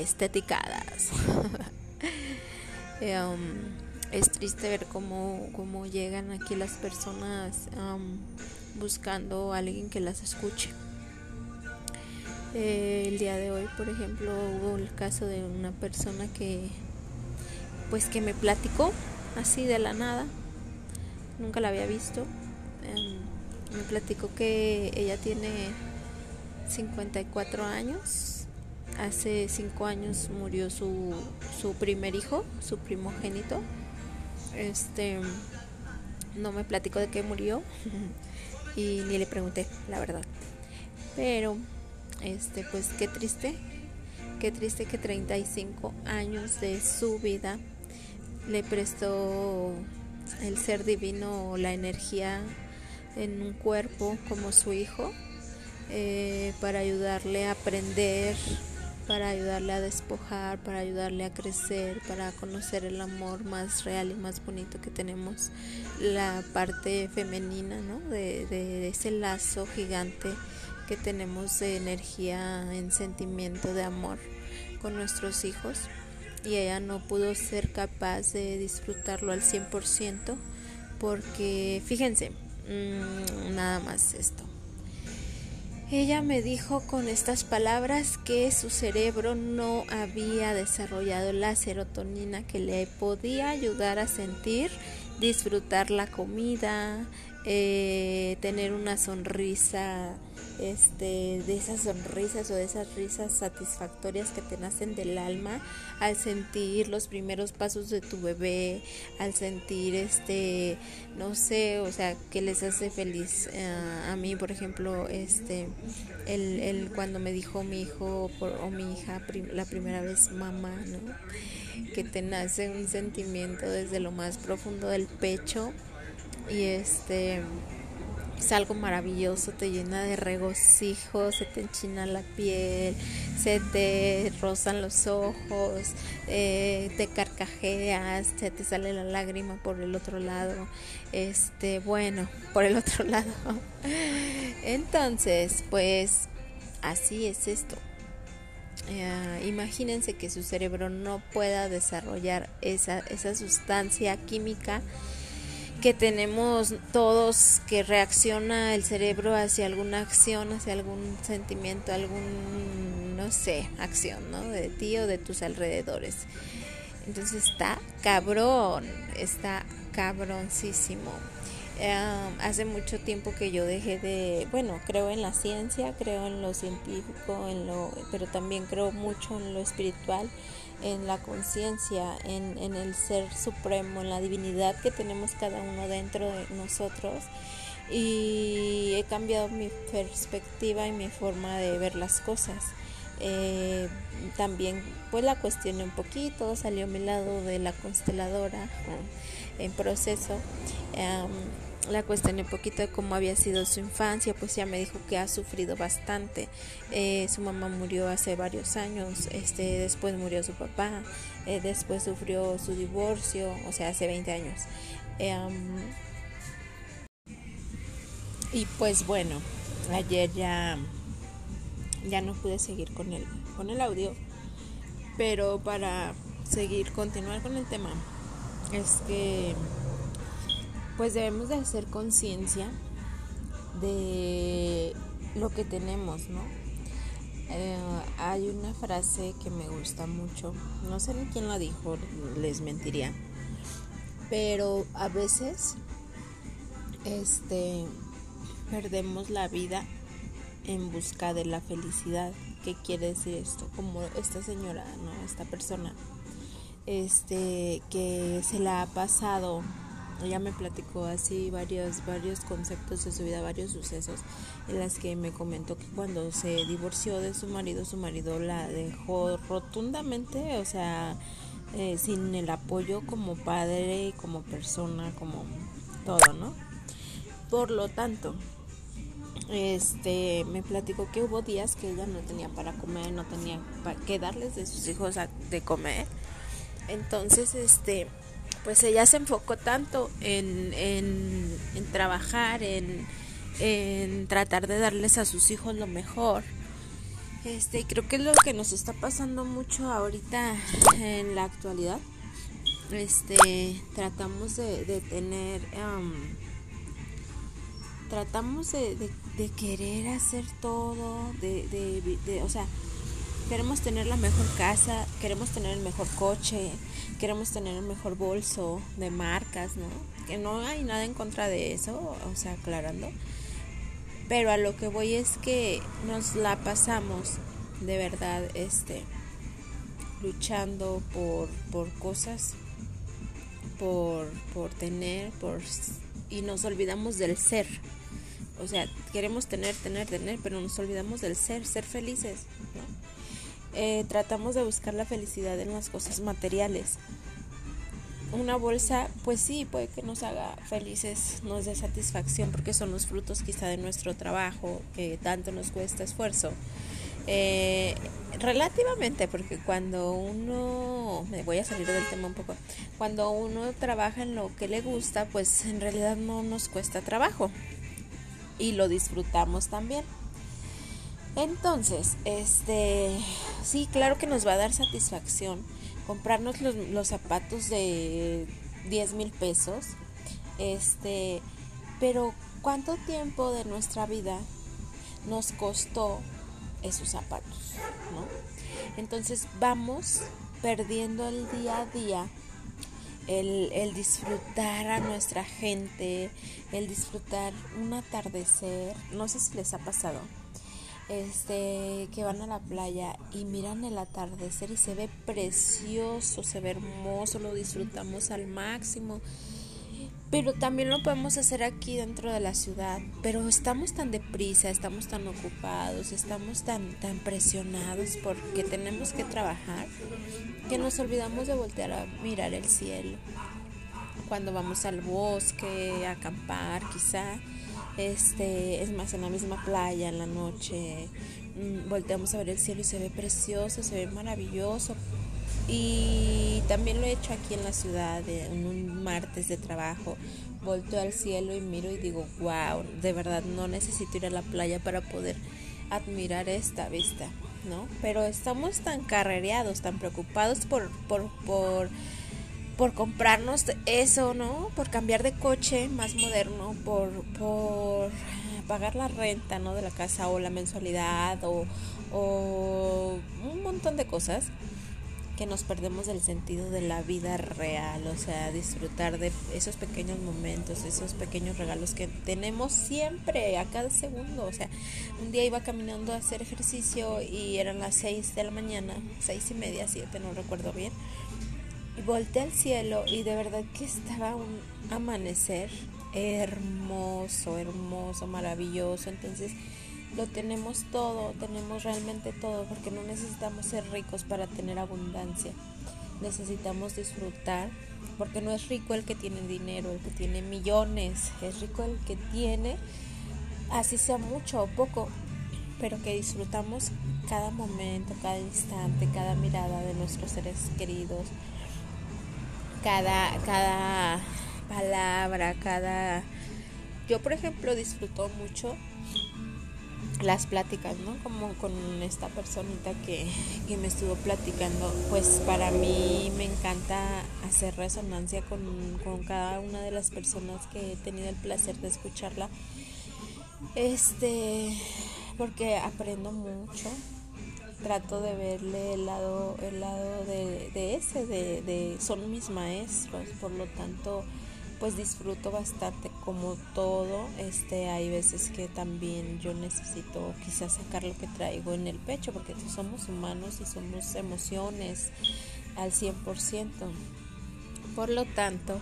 esteticadas. Um, es triste ver cómo, cómo llegan aquí las personas buscando a alguien que las escuche. Eh, el día de hoy, por ejemplo, hubo el caso de una persona que, pues, que me platicó así de la nada. Nunca la había visto. Em, me platicó que ella tiene 54 años. Hace 5 años murió su, su primer hijo, su primogénito. Este no me platicó de qué murió y ni le pregunté, la verdad. Pero este pues qué triste. Qué triste que 35 años de su vida le prestó el ser divino la energía en un cuerpo como su hijo eh, para ayudarle a aprender, para ayudarle a despojar, para ayudarle a crecer, para conocer el amor más real y más bonito que tenemos, la parte femenina, ¿no? De, de ese lazo gigante que tenemos de energía en sentimiento de amor con nuestros hijos y ella no pudo ser capaz de disfrutarlo al 100% porque fíjense, mmm, nada más esto. Ella me dijo con estas palabras que su cerebro no había desarrollado la serotonina que le podía ayudar a sentir, disfrutar la comida, eh, tener una sonrisa este, de esas sonrisas o de esas risas satisfactorias que te nacen del alma al sentir los primeros pasos de tu bebé, al sentir este, no sé, o sea, que les hace feliz. Eh, a mí, por ejemplo, este, el, cuando me dijo mi hijo o mi hija la primera vez mamá, ¿no? Que te nace un sentimiento desde lo más profundo del pecho y este es algo maravilloso, te llena de regocijo, se te enchina la piel, se te rozan los ojos, eh, te carcajeas, se te sale la lágrima por el otro lado, este, bueno, por el otro lado. Entonces, pues así es esto. Eh, imagínense que su cerebro no pueda desarrollar esa, esa sustancia química que tenemos todos que reacciona el cerebro hacia alguna acción, hacia algún sentimiento, algún, no sé, acción, ¿no? De ti o de tus alrededores. Entonces está cabrón, está cabroncísimo. Eh, hace mucho tiempo que yo dejé de, bueno, creo en la ciencia, creo en lo científico, en lo, pero también creo mucho en lo espiritual en la conciencia, en, en, el ser supremo, en la divinidad que tenemos cada uno dentro de nosotros. Y he cambiado mi perspectiva y mi forma de ver las cosas. Eh, también pues la cuestioné un poquito, salió a mi lado de la consteladora en proceso la cuestioné un poquito de cómo había sido su infancia, pues ya me dijo que ha sufrido bastante. Eh, su mamá murió hace varios años, este, después murió su papá, eh, después sufrió su divorcio, o sea, hace 20 años. Eh, y pues bueno, ayer ya, ya no pude seguir con el, con el audio, pero para seguir, continuar con el tema, es que pues debemos de hacer conciencia de lo que tenemos, ¿no? Eh, hay una frase que me gusta mucho, no sé ni quién la dijo, les mentiría, pero a veces este perdemos la vida en busca de la felicidad. ¿Qué quiere decir esto? Como esta señora, ¿no? Esta persona este que se la ha pasado ella me platicó así varios, varios conceptos de su vida, varios sucesos en las que me comentó que cuando se divorció de su marido, su marido la dejó rotundamente, o sea, eh, sin el apoyo como padre, como persona, como todo, ¿no? Por lo tanto, este me platicó que hubo días que ella no tenía para comer, no tenía para que darles de sus hijos de comer. Entonces, este pues ella se enfocó tanto en, en, trabajar, en, en, tratar de darles a sus hijos lo mejor, Este, creo que es lo que nos está pasando mucho ahorita en la actualidad. Este, tratamos de, tener, tratamos de, querer hacer todo, de, de, o sea, queremos tener la mejor casa, queremos tener el mejor coche, queremos tener el mejor bolso de marcas, ¿no? Que no hay nada en contra de eso, o sea, aclarando. Pero a lo que voy es que nos la pasamos de verdad este luchando por, por cosas, por, por tener, por y nos olvidamos del ser. O sea, queremos tener, tener, tener, pero nos olvidamos del ser, ser felices. Eh, tratamos de buscar la felicidad en las cosas materiales. Una bolsa, pues sí, puede que nos haga felices, nos dé satisfacción porque son los frutos quizá de nuestro trabajo, que tanto nos cuesta esfuerzo. Eh, relativamente, porque cuando uno, me voy a salir del tema un poco, cuando uno trabaja en lo que le gusta, pues en realidad no nos cuesta trabajo y lo disfrutamos también. Entonces, este, sí, claro que nos va a dar satisfacción comprarnos los, zapatos de 10 mil pesos, este, pero ¿cuánto tiempo de nuestra vida nos costó esos zapatos? ¿no? Entonces vamos perdiendo el día a día el, el, disfrutar a nuestra gente, el disfrutar un atardecer, no sé si les ha pasado este que van a la playa y miran el atardecer y se ve precioso, se ve hermoso, lo disfrutamos al máximo. Pero también lo podemos hacer aquí dentro de la ciudad, pero estamos tan deprisa, estamos tan ocupados, estamos tan tan presionados porque tenemos que trabajar que nos olvidamos de voltear a mirar el cielo. Cuando vamos al bosque, a acampar, quizá este, es más, en la misma playa, en la noche, mm, volteamos a ver el cielo y se ve precioso, se ve maravilloso. Y también lo he hecho aquí en la ciudad, en un martes de trabajo. Volteo al cielo y miro y digo, wow, de verdad no necesito ir a la playa para poder admirar esta vista, ¿no? Pero estamos tan carrereados, tan preocupados por, por, por por comprarnos eso, ¿no? Por cambiar de coche más moderno, por, por pagar la renta, ¿no? De la casa o la mensualidad o, un montón de cosas que nos perdemos del sentido de la vida real, o sea, disfrutar de esos pequeños momentos, esos pequeños regalos que tenemos siempre, a cada segundo, o sea, un día iba caminando a hacer ejercicio y eran las seis de la mañana, seis y media, siete, no recuerdo bien, y volteé al cielo y de verdad que estaba un amanecer hermoso, hermoso, maravilloso. Entonces lo tenemos todo, tenemos realmente todo, porque no necesitamos ser ricos para tener abundancia. Necesitamos disfrutar, porque no es rico el que tiene dinero, el que tiene millones, es rico el que tiene, así sea mucho o poco, pero que disfrutamos cada momento, cada instante, cada mirada de nuestros seres queridos, cada, cada palabra, cada... Yo, por ejemplo, disfruto mucho las pláticas, ¿no? Como con esta personita que, que, me estuvo platicando, pues para mí me encanta hacer resonancia con, con, cada una de las personas que he tenido el placer de escucharla. Este, porque aprendo mucho, trato de verle el lado, el lado de, son mis maestros, por lo tanto, pues disfruto bastante como todo, este, hay veces que también yo necesito quizás sacar lo que traigo en el pecho, porque somos humanos y somos emociones al 100%. Por lo tanto,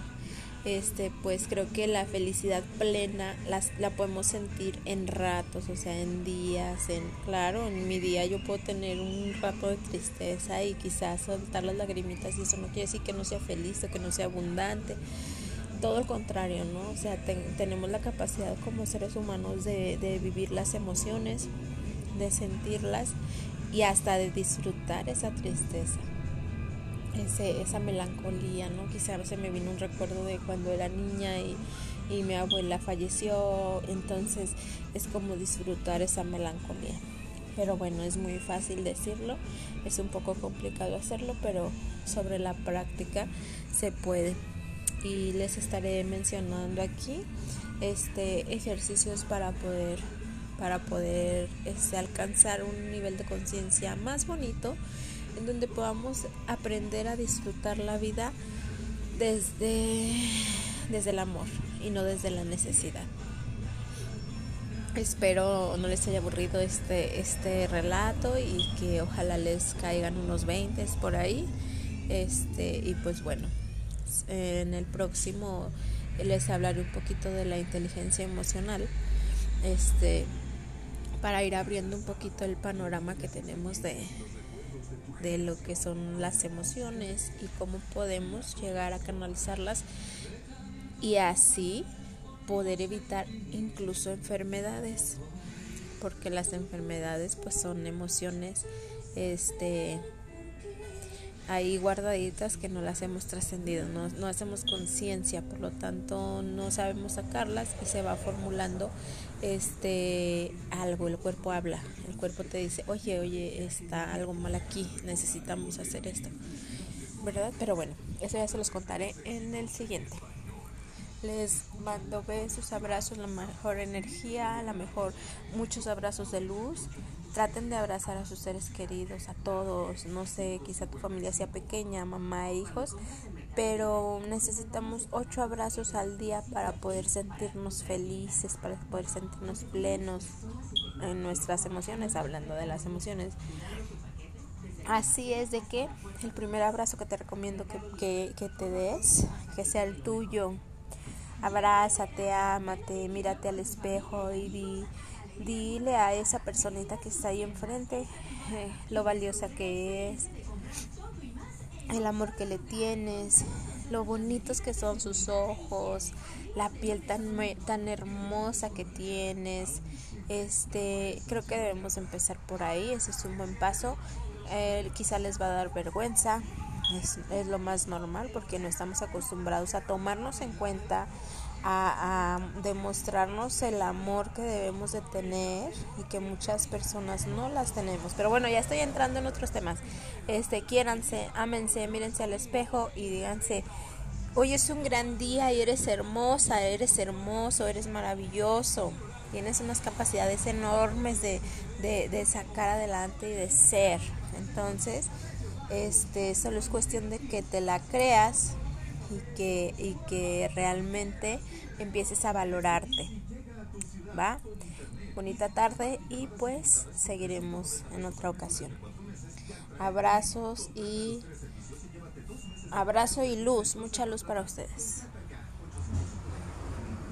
este pues creo que la felicidad plena las, la podemos sentir en ratos, o sea, en días, en claro, en mi día yo puedo tener un rato de tristeza y quizás soltar las lagrimitas y eso no quiere decir que no sea feliz o que no sea abundante, todo lo contrario, ¿no? O sea, tenemos la capacidad como seres humanos de, de vivir las emociones, de sentirlas y hasta de disfrutar esa tristeza ese, esa melancolía, ¿no? Quizás se me vino un recuerdo de cuando era niña y, y mi abuela falleció, entonces es como disfrutar esa melancolía. Pero bueno, es muy fácil decirlo, es un poco complicado hacerlo, pero sobre la práctica se puede. Y les estaré mencionando aquí este ejercicios para poder para poder este, alcanzar un nivel de conciencia más bonito en donde podamos aprender a disfrutar la vida desde, desde el amor y no desde la necesidad. Espero no les haya aburrido este, este relato y que ojalá les caigan unos 20 por ahí. Este, y pues bueno, en el próximo les hablaré un poquito de la inteligencia emocional. Este, para ir abriendo un poquito el panorama que tenemos de, de lo que son las emociones y cómo podemos llegar a canalizarlas y así poder evitar incluso enfermedades porque las enfermedades pues son emociones este ahí guardaditas que no las hemos trascendido, no, no hacemos conciencia, por lo tanto no sabemos sacarlas y se va formulando este algo, el cuerpo habla, cuerpo te dice, oye, oye, está algo mal aquí, necesitamos hacer esto, ¿verdad? Pero bueno, eso ya se los contaré en el siguiente. Les mando besos, abrazos, la mejor energía, la mejor, muchos abrazos de luz traten de abrazar a sus seres queridos, a todos, no sé, quizá tu familia sea pequeña, mamá e hijos, pero necesitamos ocho abrazos al día para poder sentirnos felices, para poder sentirnos plenos en nuestras emociones, hablando de las emociones. Así es de que el primer abrazo que te recomiendo que, que, te des, que sea el tuyo, abrázate, ámate, mírate al espejo y di Dile a esa personita que está ahí enfrente eh, lo valiosa que es, el amor que le tienes, lo bonitos que son sus ojos, la piel tan, tan hermosa que tienes. Este, creo que debemos empezar por ahí, ese es un buen paso. Quizá les va a dar vergüenza, es, es lo más normal porque no estamos acostumbrados a tomarnos en cuenta, a, demostrarnos el amor que debemos de tener y que muchas personas no las tenemos. Pero bueno, ya estoy entrando en otros temas. Este, quiéranse, ámense, mírense al espejo y díganse, hoy es un gran día y eres hermosa, eres hermoso, eres maravilloso. Tienes unas capacidades enormes de, de, sacar adelante y de ser. Entonces, este, solo es cuestión de que te la creas y que, y que realmente empieces a valorarte. ¿Va? Bonita tarde y pues seguiremos en otra ocasión. Abrazos y abrazo y luz, mucha luz para ustedes.